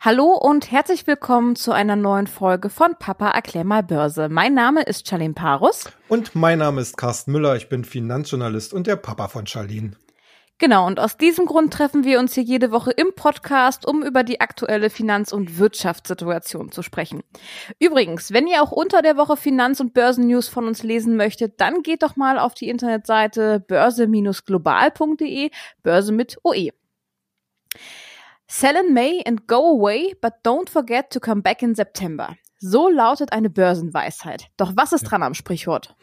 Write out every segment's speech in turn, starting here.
Hallo und herzlich willkommen zu einer neuen Folge von Papa erklär mal Börse. Mein Name ist Charlene Parus. Und mein Name ist Carsten Müller. Ich bin Finanzjournalist und der Papa von Charlene. Genau, und aus diesem Grund treffen wir uns hier jede Woche im Podcast, um über die aktuelle Finanz- und Wirtschaftssituation zu sprechen. Übrigens, wenn ihr auch unter der Woche Finanz- und Börsennews von uns lesen möchtet, dann geht doch mal auf die Internetseite börse-global.de, Börse mit OE. Sell in May and go away, but don't forget to come back in September. So lautet eine Börsenweisheit. Doch was ist dran am Sprichwort?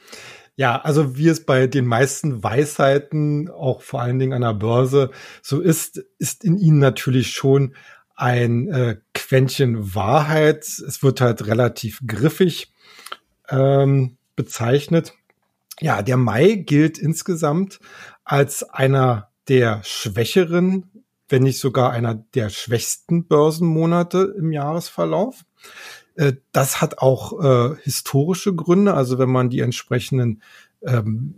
Ja, also wie es bei den meisten Weisheiten, auch vor allen Dingen an der Börse, so ist, ist in ihnen natürlich schon ein äh, Quäntchen Wahrheit. Es wird halt relativ griffig ähm, bezeichnet. Ja, der Mai gilt insgesamt als einer der schwächeren wenn nicht sogar einer der schwächsten Börsenmonate im Jahresverlauf. Äh, das hat auch äh, historische Gründe. Also wenn man die entsprechenden ähm,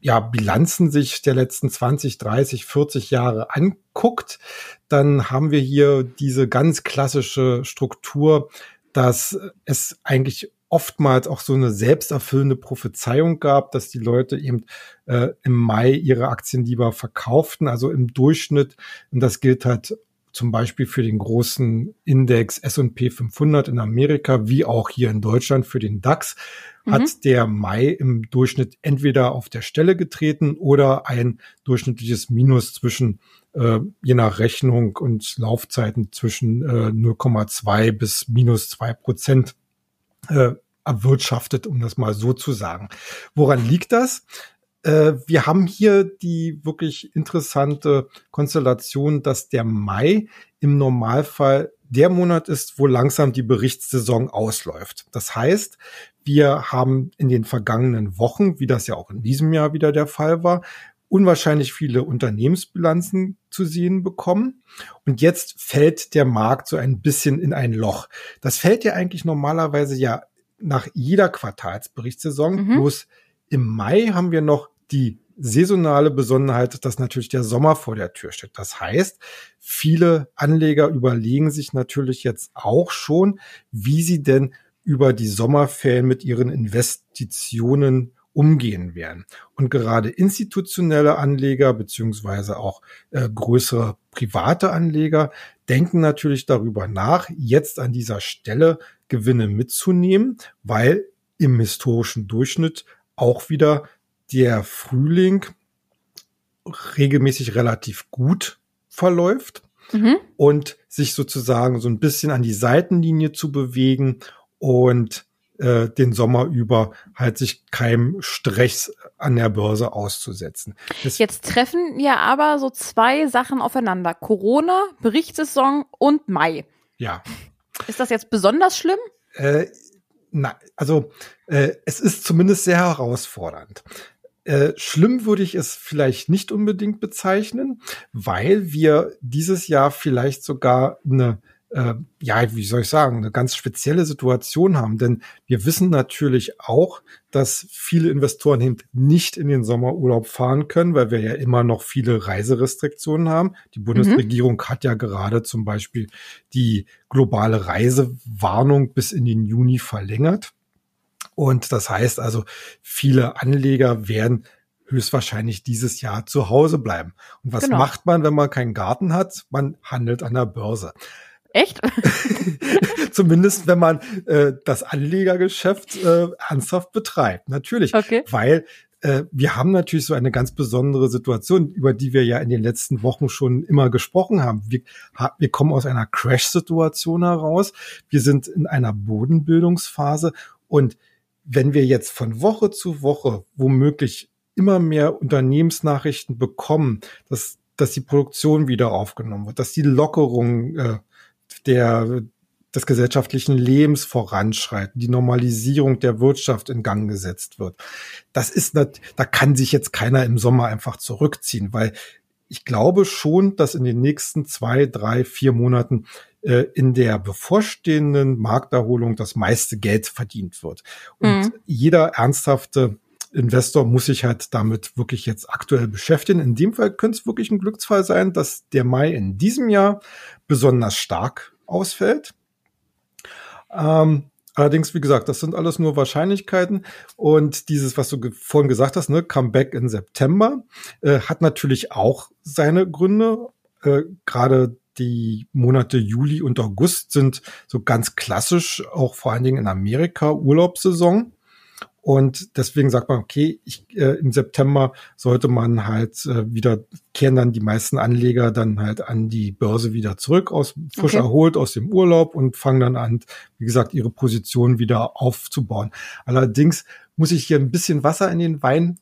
ja, Bilanzen sich der letzten 20, 30, 40 Jahre anguckt, dann haben wir hier diese ganz klassische Struktur, dass es eigentlich oftmals auch so eine selbsterfüllende Prophezeiung gab, dass die Leute eben äh, im Mai ihre Aktien lieber verkauften. Also im Durchschnitt, und das gilt halt zum Beispiel für den großen Index S&P 500 in Amerika, wie auch hier in Deutschland für den DAX, mhm. hat der Mai im Durchschnitt entweder auf der Stelle getreten oder ein durchschnittliches Minus zwischen, äh, je nach Rechnung und Laufzeiten zwischen äh, 0,2 bis minus zwei Prozent äh, erwirtschaftet, um das mal so zu sagen. Woran liegt das? Äh, wir haben hier die wirklich interessante Konstellation, dass der Mai im Normalfall der Monat ist, wo langsam die Berichtssaison ausläuft. Das heißt, wir haben in den vergangenen Wochen, wie das ja auch in diesem Jahr wieder der Fall war, unwahrscheinlich viele Unternehmensbilanzen zu sehen bekommen. Und jetzt fällt der Markt so ein bisschen in ein Loch. Das fällt ja eigentlich normalerweise ja nach jeder Quartalsberichtssaison. Mhm. Bloß im Mai haben wir noch die saisonale Besonderheit, dass natürlich der Sommer vor der Tür steht. Das heißt, viele Anleger überlegen sich natürlich jetzt auch schon, wie sie denn über die Sommerferien mit ihren Investitionen umgehen werden. Und gerade institutionelle Anleger beziehungsweise auch äh, größere private Anleger denken natürlich darüber nach, jetzt an dieser Stelle Gewinne mitzunehmen, weil im historischen Durchschnitt auch wieder der Frühling regelmäßig relativ gut verläuft mhm. und sich sozusagen so ein bisschen an die Seitenlinie zu bewegen und äh, den Sommer über halt sich keinem Stress an der Börse auszusetzen. Das Jetzt treffen ja aber so zwei Sachen aufeinander. Corona, Berichtssaison und Mai. Ja. Ist das jetzt besonders schlimm? Äh, na, also äh, es ist zumindest sehr herausfordernd. Äh, schlimm würde ich es vielleicht nicht unbedingt bezeichnen, weil wir dieses Jahr vielleicht sogar eine äh, ja, wie soll ich sagen, eine ganz spezielle Situation haben. Denn wir wissen natürlich auch, dass viele Investoren eben nicht in den Sommerurlaub fahren können, weil wir ja immer noch viele Reiserestriktionen haben. Die Bundesregierung mhm. hat ja gerade zum Beispiel die globale Reisewarnung bis in den Juni verlängert. Und das heißt also, viele Anleger werden höchstwahrscheinlich dieses Jahr zu Hause bleiben. Und was genau. macht man, wenn man keinen Garten hat? Man handelt an der Börse. Echt? Zumindest wenn man äh, das Anlegergeschäft äh, ernsthaft betreibt. Natürlich. Okay. Weil äh, wir haben natürlich so eine ganz besondere Situation, über die wir ja in den letzten Wochen schon immer gesprochen haben. Wir, wir kommen aus einer Crash-Situation heraus. Wir sind in einer Bodenbildungsphase. Und wenn wir jetzt von Woche zu Woche womöglich immer mehr Unternehmensnachrichten bekommen, dass dass die Produktion wieder aufgenommen wird, dass die Lockerung äh, der des gesellschaftlichen Lebens voranschreiten, die Normalisierung der Wirtschaft in Gang gesetzt wird. Das ist nicht, da kann sich jetzt keiner im Sommer einfach zurückziehen, weil ich glaube schon, dass in den nächsten zwei, drei, vier Monaten äh, in der bevorstehenden Markterholung das meiste Geld verdient wird. Und mhm. jeder ernsthafte Investor muss sich halt damit wirklich jetzt aktuell beschäftigen. In dem Fall könnte es wirklich ein Glücksfall sein, dass der Mai in diesem Jahr besonders stark ausfällt. Ähm, allerdings, wie gesagt, das sind alles nur Wahrscheinlichkeiten. Und dieses, was du vorhin gesagt hast, ne, Comeback in September, äh, hat natürlich auch seine Gründe. Äh, Gerade die Monate Juli und August sind so ganz klassisch, auch vor allen Dingen in Amerika, Urlaubssaison. Und deswegen sagt man, okay, ich, äh, im September sollte man halt äh, wieder, kehren dann die meisten Anleger dann halt an die Börse wieder zurück, aus frisch okay. erholt aus dem Urlaub und fangen dann an, wie gesagt, ihre Position wieder aufzubauen. Allerdings muss ich hier ein bisschen Wasser in den Wein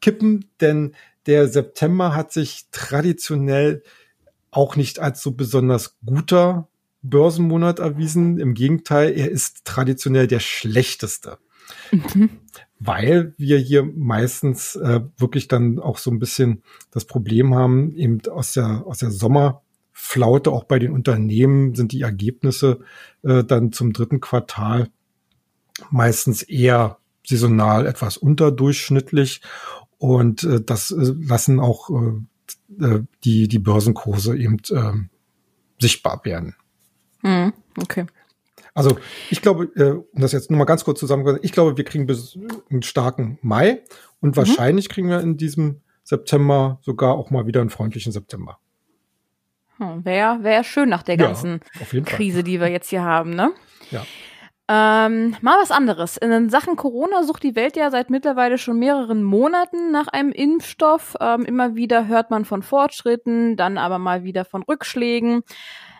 kippen, denn der September hat sich traditionell auch nicht als so besonders guter Börsenmonat erwiesen. Im Gegenteil, er ist traditionell der schlechteste. Mhm. Weil wir hier meistens äh, wirklich dann auch so ein bisschen das Problem haben, eben aus der, aus der Sommerflaute, auch bei den Unternehmen sind die Ergebnisse äh, dann zum dritten Quartal meistens eher saisonal etwas unterdurchschnittlich und äh, das äh, lassen auch äh, äh die, die Börsenkurse eben äh, sichtbar werden. Hm, okay. Also ich glaube, äh, um das jetzt nur mal ganz kurz zusammenzufassen, ich glaube, wir kriegen bis einen starken Mai und mhm. wahrscheinlich kriegen wir in diesem September sogar auch mal wieder einen freundlichen September. Hm, Wäre wär schön nach der ganzen ja, Krise, die wir jetzt hier haben, ne? Ja. Ähm, mal was anderes. In Sachen Corona sucht die Welt ja seit mittlerweile schon mehreren Monaten nach einem Impfstoff. Ähm, immer wieder hört man von Fortschritten, dann aber mal wieder von Rückschlägen.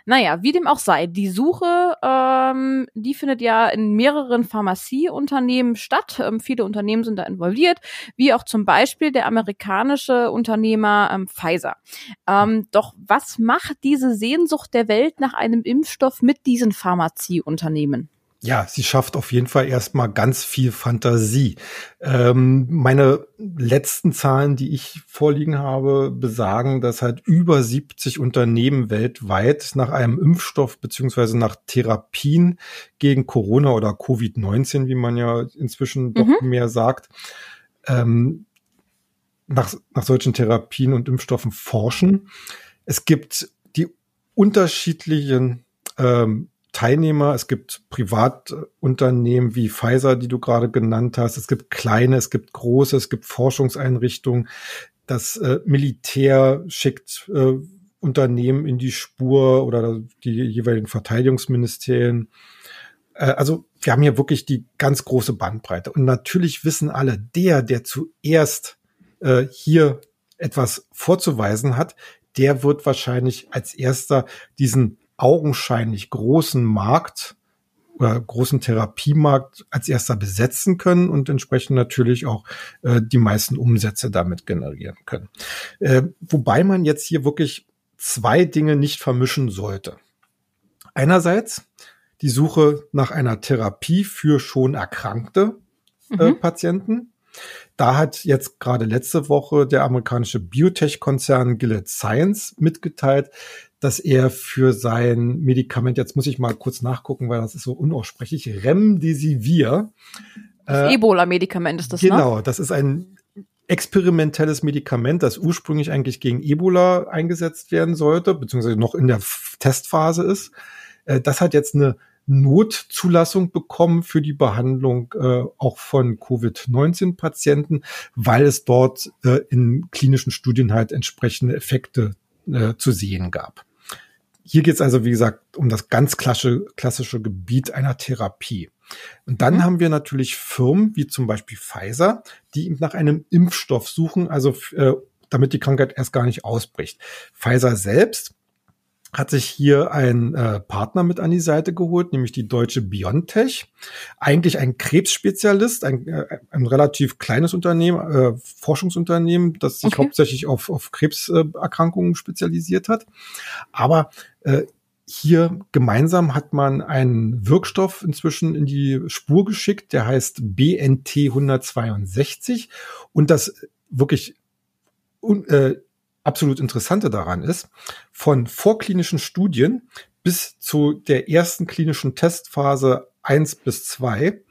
Naja, wie dem auch sei, die Suche, ähm, die findet ja in mehreren Pharmazieunternehmen statt. Ähm, viele Unternehmen sind da involviert, wie auch zum Beispiel der amerikanische Unternehmer ähm, Pfizer. Ähm, doch was macht diese Sehnsucht der Welt nach einem Impfstoff mit diesen Pharmazieunternehmen? Ja, sie schafft auf jeden Fall erstmal ganz viel Fantasie. Ähm, meine letzten Zahlen, die ich vorliegen habe, besagen, dass halt über 70 Unternehmen weltweit nach einem Impfstoff beziehungsweise nach Therapien gegen Corona oder Covid-19, wie man ja inzwischen doch mhm. mehr sagt, ähm, nach, nach solchen Therapien und Impfstoffen forschen. Es gibt die unterschiedlichen ähm, Teilnehmer. Es gibt Privatunternehmen wie Pfizer, die du gerade genannt hast. Es gibt kleine, es gibt große, es gibt Forschungseinrichtungen. Das äh, Militär schickt äh, Unternehmen in die Spur oder die jeweiligen Verteidigungsministerien. Äh, also wir haben hier wirklich die ganz große Bandbreite. Und natürlich wissen alle, der, der zuerst äh, hier etwas vorzuweisen hat, der wird wahrscheinlich als erster diesen augenscheinlich großen Markt oder großen Therapiemarkt als erster besetzen können und entsprechend natürlich auch äh, die meisten Umsätze damit generieren können. Äh, wobei man jetzt hier wirklich zwei Dinge nicht vermischen sollte. Einerseits die Suche nach einer Therapie für schon erkrankte äh, mhm. Patienten. Da hat jetzt gerade letzte Woche der amerikanische Biotech-Konzern Gilead Science mitgeteilt, dass er für sein Medikament, jetzt muss ich mal kurz nachgucken, weil das ist so unaussprechlich, Remdesivir. Das äh, Ebola-Medikament ist das, ne? Genau, das ist ein experimentelles Medikament, das ursprünglich eigentlich gegen Ebola eingesetzt werden sollte, beziehungsweise noch in der Testphase ist. Äh, das hat jetzt eine Notzulassung bekommen für die Behandlung äh, auch von Covid-19-Patienten, weil es dort äh, in klinischen Studien halt entsprechende Effekte äh, zu sehen gab. Hier geht es also, wie gesagt, um das ganz klassische, klassische Gebiet einer Therapie. Und dann mhm. haben wir natürlich Firmen wie zum Beispiel Pfizer, die nach einem Impfstoff suchen, also äh, damit die Krankheit erst gar nicht ausbricht. Pfizer selbst hat sich hier ein äh, Partner mit an die Seite geholt, nämlich die deutsche Biontech. Eigentlich ein Krebsspezialist, ein, äh, ein relativ kleines Unternehmen, äh, Forschungsunternehmen, das sich okay. hauptsächlich auf, auf Krebserkrankungen spezialisiert hat. Aber äh, hier gemeinsam hat man einen Wirkstoff inzwischen in die Spur geschickt, der heißt BNT 162 und das wirklich äh, absolut Interessante daran ist, von vorklinischen Studien bis zu der ersten klinischen Testphase eins bis zwei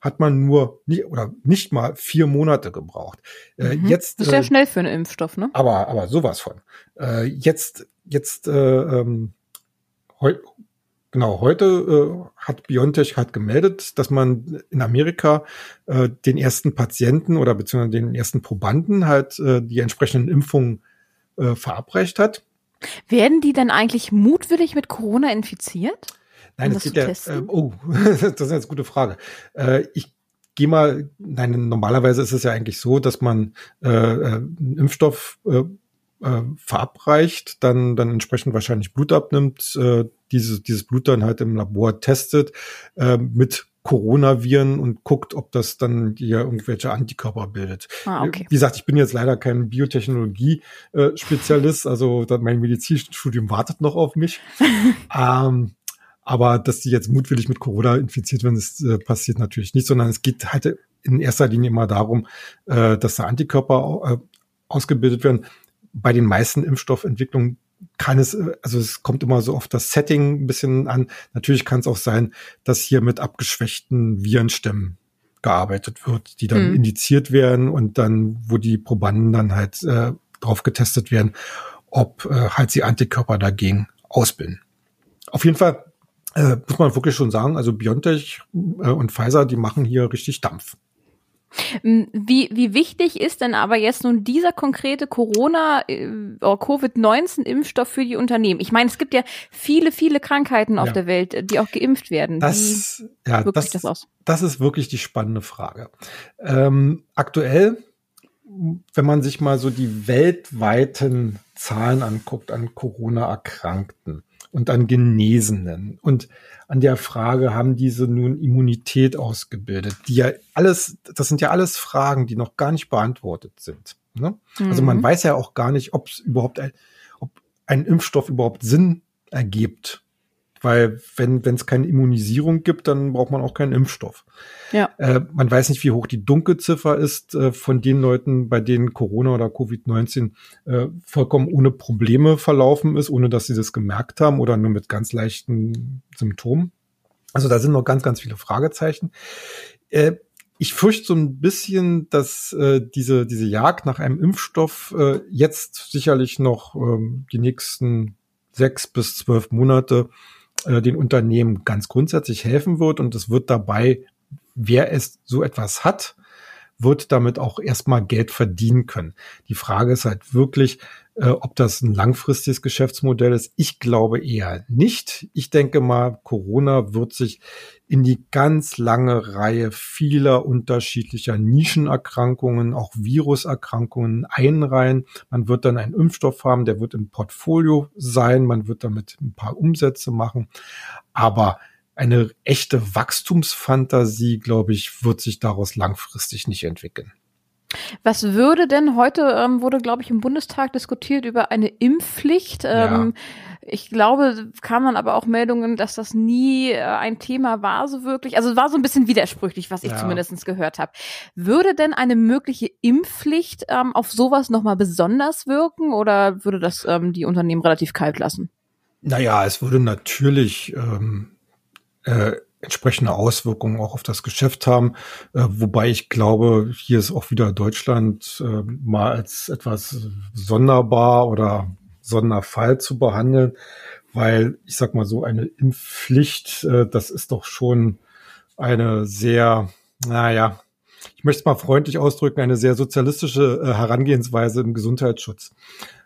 hat man nur nicht oder nicht mal vier Monate gebraucht. Äh, mhm. Jetzt das ist ja äh, schnell für einen Impfstoff, ne? Aber aber sowas von. Äh, jetzt jetzt äh, ähm, heu, genau, heute äh, hat BioNTech hat gemeldet, dass man in Amerika äh, den ersten Patienten oder beziehungsweise den ersten Probanden halt die entsprechenden Impfungen äh, verabreicht hat. Werden die denn eigentlich mutwillig mit Corona infiziert? Nein, um das, das geht ja. Äh, oh, das ist jetzt eine gute Frage. Äh, ich gehe mal, nein, normalerweise ist es ja eigentlich so, dass man äh, äh einen Impfstoff äh, äh, verabreicht, dann, dann entsprechend wahrscheinlich Blut abnimmt, äh, dieses, dieses Blut dann halt im Labor testet äh, mit Coronaviren und guckt, ob das dann hier irgendwelche Antikörper bildet. Ah, okay. Wie gesagt, ich bin jetzt leider kein Biotechnologie-Spezialist, also mein Medizinstudium wartet noch auf mich. ähm, aber dass die jetzt mutwillig mit Corona infiziert werden, das äh, passiert natürlich nicht, sondern es geht halt in erster Linie immer darum, äh, dass da Antikörper äh, ausgebildet werden bei den meisten Impfstoffentwicklungen kann es, also es kommt immer so auf das Setting ein bisschen an. Natürlich kann es auch sein, dass hier mit abgeschwächten Virenstämmen gearbeitet wird, die dann mhm. indiziert werden und dann, wo die Probanden dann halt äh, drauf getestet werden, ob äh, halt sie Antikörper dagegen ausbilden. Auf jeden Fall äh, muss man wirklich schon sagen, also BioNTech äh, und Pfizer, die machen hier richtig Dampf. Wie, wie wichtig ist denn aber jetzt nun dieser konkrete Corona- äh, oder Covid-19-Impfstoff für die Unternehmen? Ich meine, es gibt ja viele, viele Krankheiten auf ja. der Welt, die auch geimpft werden. Das, wie ja, das, das, das ist wirklich die spannende Frage. Ähm, aktuell, wenn man sich mal so die weltweiten Zahlen anguckt an Corona-Erkrankten und an Genesenen und an der Frage, haben diese nun Immunität ausgebildet? Die ja alles, das sind ja alles Fragen, die noch gar nicht beantwortet sind. Ne? Mhm. Also man mhm. weiß ja auch gar nicht, ob es überhaupt ein, ob ein Impfstoff überhaupt Sinn ergibt. Weil wenn es keine Immunisierung gibt, dann braucht man auch keinen Impfstoff. Ja. Äh, man weiß nicht, wie hoch die Dunkelziffer ist äh, von den Leuten, bei denen Corona oder Covid-19 äh, vollkommen ohne Probleme verlaufen ist, ohne dass sie das gemerkt haben oder nur mit ganz leichten Symptomen. Also da sind noch ganz, ganz viele Fragezeichen. Äh, ich fürchte so ein bisschen, dass äh, diese, diese Jagd nach einem Impfstoff äh, jetzt sicherlich noch ähm, die nächsten sechs bis zwölf Monate äh, den Unternehmen ganz grundsätzlich helfen wird. Und es wird dabei, wer es so etwas hat, wird damit auch erstmal Geld verdienen können. Die Frage ist halt wirklich, äh, ob das ein langfristiges Geschäftsmodell ist. Ich glaube eher nicht. Ich denke mal, Corona wird sich in die ganz lange Reihe vieler unterschiedlicher Nischenerkrankungen, auch Viruserkrankungen einreihen. Man wird dann einen Impfstoff haben, der wird im Portfolio sein. Man wird damit ein paar Umsätze machen. Aber eine echte Wachstumsfantasie, glaube ich, wird sich daraus langfristig nicht entwickeln. Was würde denn heute ähm, wurde, glaube ich, im Bundestag diskutiert über eine Impfpflicht? Ähm, ja. Ich glaube, kamen dann aber auch Meldungen, dass das nie äh, ein Thema war, so wirklich. Also war so ein bisschen widersprüchlich, was ich ja. zumindest gehört habe. Würde denn eine mögliche Impfpflicht ähm, auf sowas nochmal besonders wirken oder würde das ähm, die Unternehmen relativ kalt lassen? Naja, es würde natürlich ähm, äh, entsprechende Auswirkungen auch auf das Geschäft haben. Äh, wobei ich glaube, hier ist auch wieder Deutschland äh, mal als etwas sonderbar oder Sonderfall zu behandeln, weil ich sag mal so eine Impfpflicht, äh, das ist doch schon eine sehr, naja, ich möchte es mal freundlich ausdrücken, eine sehr sozialistische äh, Herangehensweise im Gesundheitsschutz.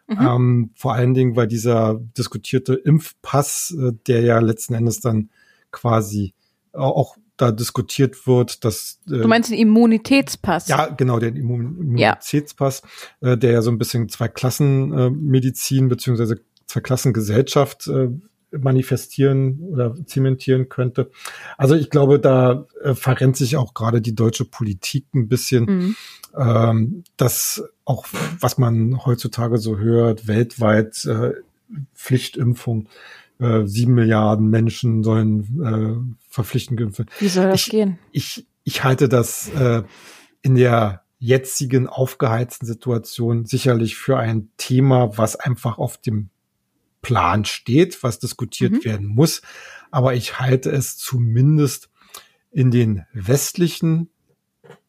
Mhm. Ähm, vor allen Dingen, weil dieser diskutierte Impfpass, äh, der ja letzten Endes dann quasi auch da diskutiert wird, dass äh, Du meinst den Immunitätspass? Ja, genau, den Immunitätspass, ja. äh, der ja so ein bisschen zwei Klassen äh, Medizin beziehungsweise zwei Klassen Gesellschaft äh, manifestieren oder zementieren könnte. Also ich glaube, da äh, verrennt sich auch gerade die deutsche Politik ein bisschen, mhm. ähm, dass auch was man heutzutage so hört, weltweit äh, Pflichtimpfung sieben Milliarden Menschen sollen äh, verpflichtend geimpft werden. Wie soll das ich, gehen? Ich, ich halte das äh, in der jetzigen aufgeheizten Situation sicherlich für ein Thema, was einfach auf dem Plan steht, was diskutiert mhm. werden muss. Aber ich halte es zumindest in den westlichen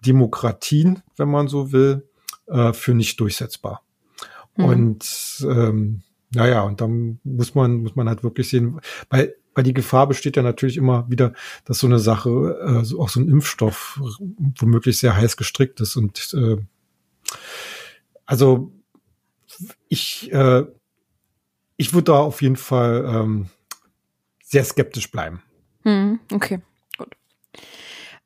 Demokratien, wenn man so will, äh, für nicht durchsetzbar. Mhm. Und ähm, naja, und dann muss man, muss man halt wirklich sehen, weil weil die Gefahr besteht ja natürlich immer wieder, dass so eine Sache, äh, auch so ein Impfstoff womöglich sehr heiß gestrickt ist. Und äh, also ich, äh, ich würde da auf jeden Fall ähm, sehr skeptisch bleiben. Hm, okay.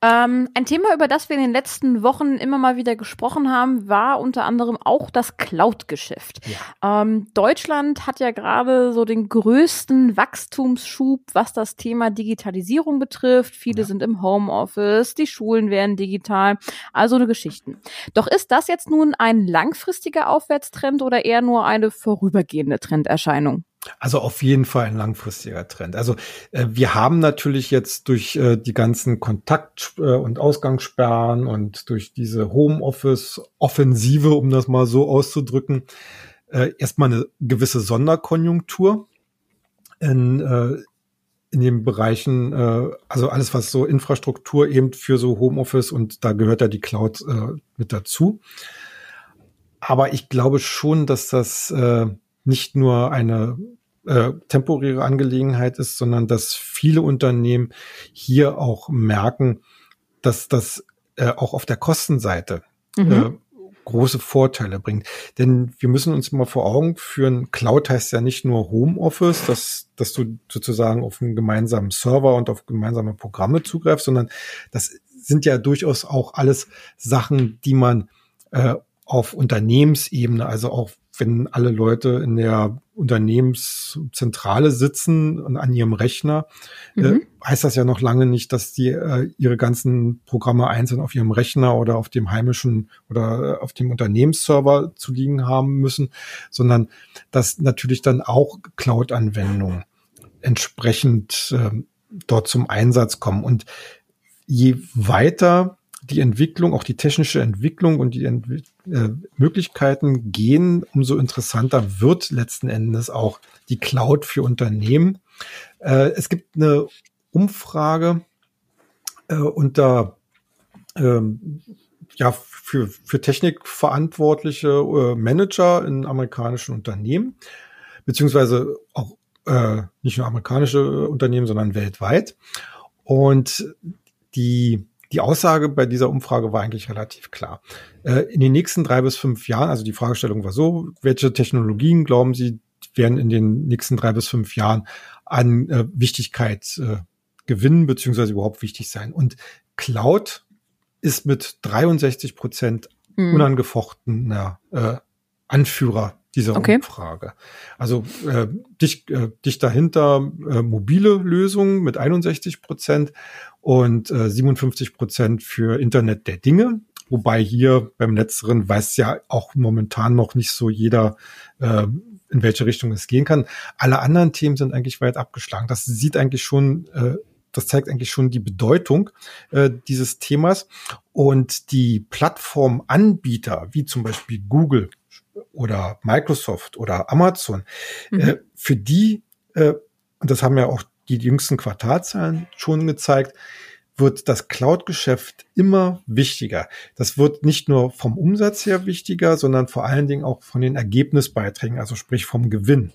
Ähm, ein Thema, über das wir in den letzten Wochen immer mal wieder gesprochen haben, war unter anderem auch das Cloud-Geschäft. Ja. Ähm, Deutschland hat ja gerade so den größten Wachstumsschub, was das Thema Digitalisierung betrifft. Viele ja. sind im Homeoffice, die Schulen werden digital, also eine Geschichten. Doch ist das jetzt nun ein langfristiger Aufwärtstrend oder eher nur eine vorübergehende Trenderscheinung? Also auf jeden Fall ein langfristiger Trend. Also äh, wir haben natürlich jetzt durch äh, die ganzen Kontakt- äh, und Ausgangssperren und durch diese Homeoffice-Offensive, um das mal so auszudrücken, äh, erstmal eine gewisse Sonderkonjunktur in, äh, in den Bereichen, äh, also alles, was so Infrastruktur eben für so Homeoffice und da gehört ja die Cloud äh, mit dazu. Aber ich glaube schon, dass das äh, nicht nur eine äh, temporäre Angelegenheit ist, sondern dass viele Unternehmen hier auch merken, dass das äh, auch auf der Kostenseite mhm. äh, große Vorteile bringt. Denn wir müssen uns mal vor Augen führen, Cloud heißt ja nicht nur Homeoffice, dass, dass du sozusagen auf einen gemeinsamen Server und auf gemeinsame Programme zugreifst, sondern das sind ja durchaus auch alles Sachen, die man äh, auf Unternehmensebene, also auch wenn alle Leute in der Unternehmenszentrale sitzen und an ihrem Rechner, äh, mhm. äh, heißt das ja noch lange nicht, dass die äh, ihre ganzen Programme einzeln auf ihrem Rechner oder auf dem heimischen oder äh, auf dem Unternehmensserver zu liegen haben müssen, sondern dass natürlich dann auch Cloud-Anwendungen entsprechend äh, dort zum Einsatz kommen. Und je weiter die Entwicklung, auch die technische Entwicklung und die Entwi äh, Möglichkeiten gehen, umso interessanter wird letzten Endes auch die Cloud für Unternehmen. Äh, es gibt eine Umfrage äh, unter ähm, ja, für, für technikverantwortliche äh, Manager in amerikanischen Unternehmen, beziehungsweise auch äh, nicht nur amerikanische Unternehmen, sondern weltweit. Und die die Aussage bei dieser Umfrage war eigentlich relativ klar. Äh, in den nächsten drei bis fünf Jahren, also die Fragestellung war so, welche Technologien glauben Sie werden in den nächsten drei bis fünf Jahren an äh, Wichtigkeit äh, gewinnen, beziehungsweise überhaupt wichtig sein? Und Cloud ist mit 63 Prozent mhm. unangefochtener äh, Anführer dieser okay. Umfrage. Also äh, dicht, äh, dicht dahinter äh, mobile Lösungen mit 61 Prozent und äh, 57 Prozent für Internet der Dinge. Wobei hier beim Letzteren weiß ja auch momentan noch nicht so jeder, äh, in welche Richtung es gehen kann. Alle anderen Themen sind eigentlich weit abgeschlagen. Das sieht eigentlich schon, äh, das zeigt eigentlich schon die Bedeutung äh, dieses Themas. Und die Plattformanbieter, wie zum Beispiel Google oder Microsoft oder Amazon, mhm. äh, für die, äh, und das haben ja auch die jüngsten Quartalzahlen schon gezeigt, wird das Cloud-Geschäft immer wichtiger. Das wird nicht nur vom Umsatz her wichtiger, sondern vor allen Dingen auch von den Ergebnisbeiträgen, also sprich vom Gewinn.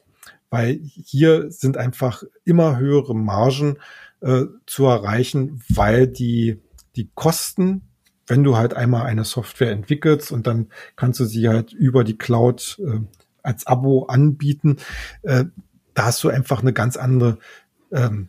Weil hier sind einfach immer höhere Margen äh, zu erreichen, weil die, die Kosten, wenn du halt einmal eine Software entwickelst und dann kannst du sie halt über die Cloud äh, als Abo anbieten, äh, da hast du einfach eine ganz andere ähm,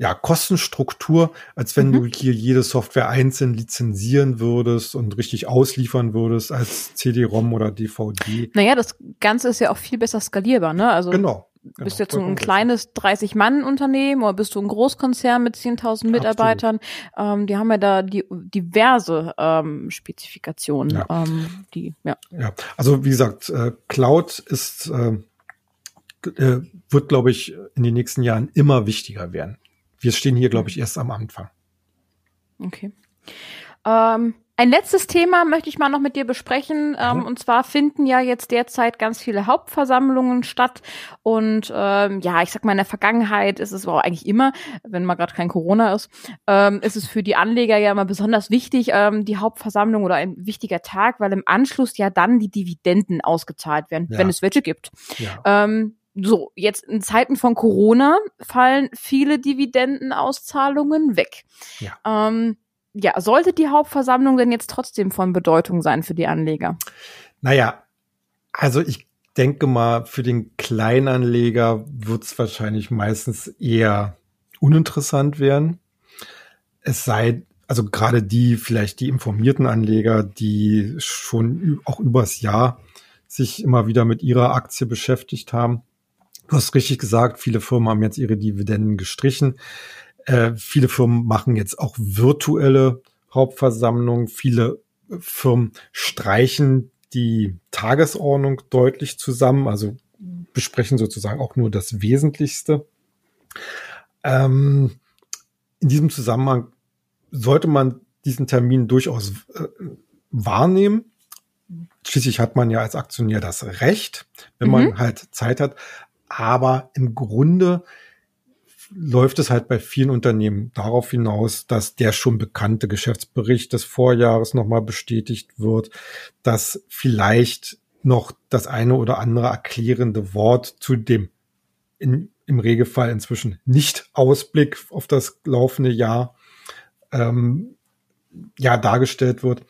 ja, Kostenstruktur, als wenn mhm. du hier jede Software einzeln lizenzieren würdest und richtig ausliefern würdest als CD-ROM oder DVD. Naja, das Ganze ist ja auch viel besser skalierbar, ne? Also genau. Genau, bist du jetzt so ein kleines 30-Mann-Unternehmen oder bist du ein Großkonzern mit 10.000 Mitarbeitern? Ähm, die haben ja da die, diverse ähm, Spezifikationen. Ja. Ähm, die, ja. ja, also wie gesagt, äh, Cloud ist äh, äh, wird, glaube ich, in den nächsten Jahren immer wichtiger werden. Wir stehen hier, glaube ich, mhm. erst am Anfang. Okay. Ähm, ein letztes Thema möchte ich mal noch mit dir besprechen. Ähm, Und zwar finden ja jetzt derzeit ganz viele Hauptversammlungen statt. Und ähm, ja, ich sag mal, in der Vergangenheit ist es auch eigentlich immer, wenn mal gerade kein Corona ist, ähm, ist es für die Anleger ja immer besonders wichtig, ähm, die Hauptversammlung oder ein wichtiger Tag, weil im Anschluss ja dann die Dividenden ausgezahlt werden, ja. wenn es welche gibt. Ja. So, jetzt in Zeiten von Corona fallen viele Dividendenauszahlungen weg. Ja. Ähm, ja, sollte die Hauptversammlung denn jetzt trotzdem von Bedeutung sein für die Anleger? Naja, also ich denke mal, für den Kleinanleger wird es wahrscheinlich meistens eher uninteressant werden. Es sei, also gerade die, vielleicht die informierten Anleger, die schon auch übers Jahr sich immer wieder mit ihrer Aktie beschäftigt haben. Du hast richtig gesagt, viele Firmen haben jetzt ihre Dividenden gestrichen. Äh, viele Firmen machen jetzt auch virtuelle Hauptversammlungen. Viele Firmen streichen die Tagesordnung deutlich zusammen, also besprechen sozusagen auch nur das Wesentlichste. Ähm, in diesem Zusammenhang sollte man diesen Termin durchaus äh, wahrnehmen. Schließlich hat man ja als Aktionär das Recht, wenn mhm. man halt Zeit hat. Aber im Grunde läuft es halt bei vielen Unternehmen darauf hinaus, dass der schon bekannte Geschäftsbericht des Vorjahres nochmal bestätigt wird, dass vielleicht noch das eine oder andere erklärende Wort zu dem in, im Regelfall inzwischen nicht Ausblick auf das laufende Jahr ähm, ja dargestellt wird.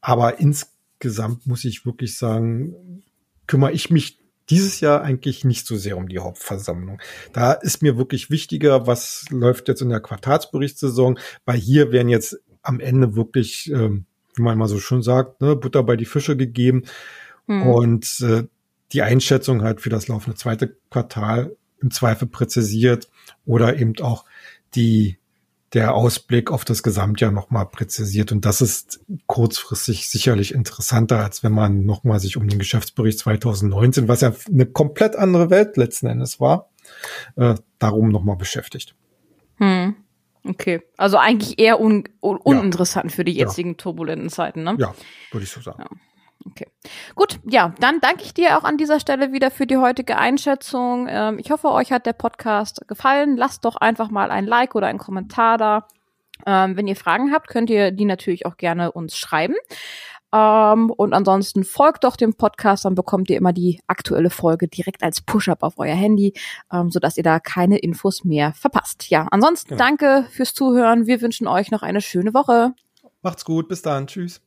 Aber insgesamt muss ich wirklich sagen, kümmere ich mich dieses Jahr eigentlich nicht so sehr um die Hauptversammlung. Da ist mir wirklich wichtiger, was läuft jetzt in der Quartalsberichtssaison, weil hier werden jetzt am Ende wirklich, ähm, wie man mal so schön sagt, ne, Butter bei die Fische gegeben. Hm. Und äh, die Einschätzung halt für das laufende zweite Quartal im Zweifel präzisiert oder eben auch die der Ausblick auf das Gesamtjahr nochmal präzisiert. Und das ist kurzfristig sicherlich interessanter, als wenn man nochmal sich um den Geschäftsbericht 2019, was ja eine komplett andere Welt letzten Endes war, äh, darum nochmal beschäftigt. Hm. Okay, also eigentlich eher un un uninteressant ja. für die jetzigen ja. turbulenten Zeiten, ne? Ja, würde ich so sagen. Ja. Okay. Gut, ja, dann danke ich dir auch an dieser Stelle wieder für die heutige Einschätzung. Ähm, ich hoffe, euch hat der Podcast gefallen. Lasst doch einfach mal ein Like oder einen Kommentar da. Ähm, wenn ihr Fragen habt, könnt ihr die natürlich auch gerne uns schreiben. Ähm, und ansonsten folgt doch dem Podcast, dann bekommt ihr immer die aktuelle Folge direkt als Push-up auf euer Handy, ähm, sodass ihr da keine Infos mehr verpasst. Ja, ansonsten genau. danke fürs Zuhören. Wir wünschen euch noch eine schöne Woche. Macht's gut, bis dann. Tschüss.